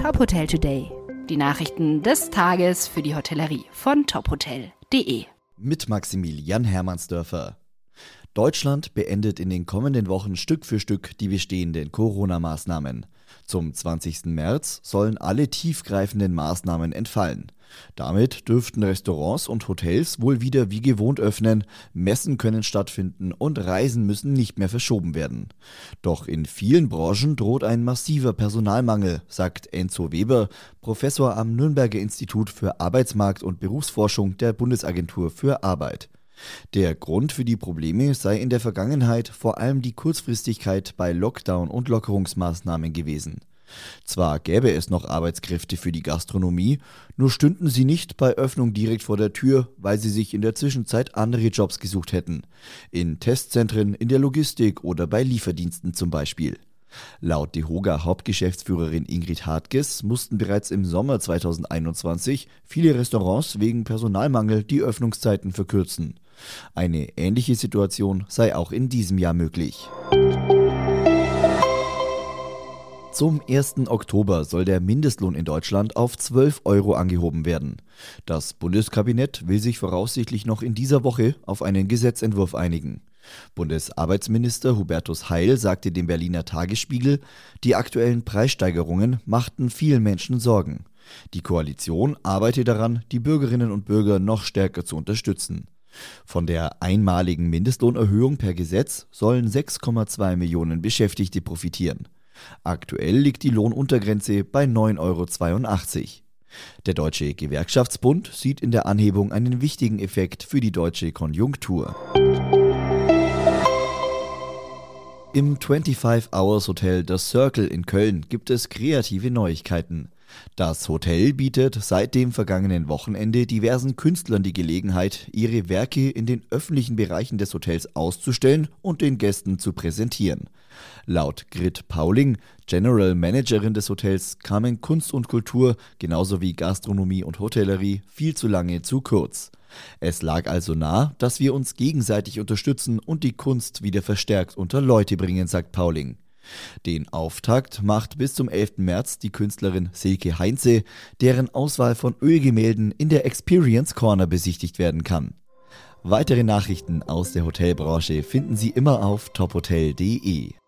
Top Hotel Today. Die Nachrichten des Tages für die Hotellerie von tophotel.de. Mit Maximilian Hermannsdörfer. Deutschland beendet in den kommenden Wochen Stück für Stück die bestehenden Corona-Maßnahmen. Zum 20. März sollen alle tiefgreifenden Maßnahmen entfallen. Damit dürften Restaurants und Hotels wohl wieder wie gewohnt öffnen, Messen können stattfinden und Reisen müssen nicht mehr verschoben werden. Doch in vielen Branchen droht ein massiver Personalmangel, sagt Enzo Weber, Professor am Nürnberger Institut für Arbeitsmarkt und Berufsforschung der Bundesagentur für Arbeit. Der Grund für die Probleme sei in der Vergangenheit vor allem die Kurzfristigkeit bei Lockdown und Lockerungsmaßnahmen gewesen. Zwar gäbe es noch Arbeitskräfte für die Gastronomie, nur stünden sie nicht bei Öffnung direkt vor der Tür, weil sie sich in der Zwischenzeit andere Jobs gesucht hätten. In Testzentren, in der Logistik oder bei Lieferdiensten zum Beispiel. Laut DeHoga Hauptgeschäftsführerin Ingrid Hartges mussten bereits im Sommer 2021 viele Restaurants wegen Personalmangel die Öffnungszeiten verkürzen. Eine ähnliche Situation sei auch in diesem Jahr möglich. Zum 1. Oktober soll der Mindestlohn in Deutschland auf 12 Euro angehoben werden. Das Bundeskabinett will sich voraussichtlich noch in dieser Woche auf einen Gesetzentwurf einigen. Bundesarbeitsminister Hubertus Heil sagte dem Berliner Tagesspiegel, die aktuellen Preissteigerungen machten vielen Menschen Sorgen. Die Koalition arbeite daran, die Bürgerinnen und Bürger noch stärker zu unterstützen. Von der einmaligen Mindestlohnerhöhung per Gesetz sollen 6,2 Millionen Beschäftigte profitieren. Aktuell liegt die Lohnuntergrenze bei 9,82 Euro. Der Deutsche Gewerkschaftsbund sieht in der Anhebung einen wichtigen Effekt für die deutsche Konjunktur. Im 25 Hours Hotel The Circle in Köln gibt es kreative Neuigkeiten. Das Hotel bietet seit dem vergangenen Wochenende diversen Künstlern die Gelegenheit, ihre Werke in den öffentlichen Bereichen des Hotels auszustellen und den Gästen zu präsentieren. Laut Grit Pauling, General Managerin des Hotels, kamen Kunst und Kultur, genauso wie Gastronomie und Hotellerie, viel zu lange zu kurz. Es lag also nah, dass wir uns gegenseitig unterstützen und die Kunst wieder verstärkt unter Leute bringen, sagt Pauling. Den Auftakt macht bis zum 11. März die Künstlerin Silke Heinze, deren Auswahl von Ölgemälden in der Experience Corner besichtigt werden kann. Weitere Nachrichten aus der Hotelbranche finden Sie immer auf tophotel.de.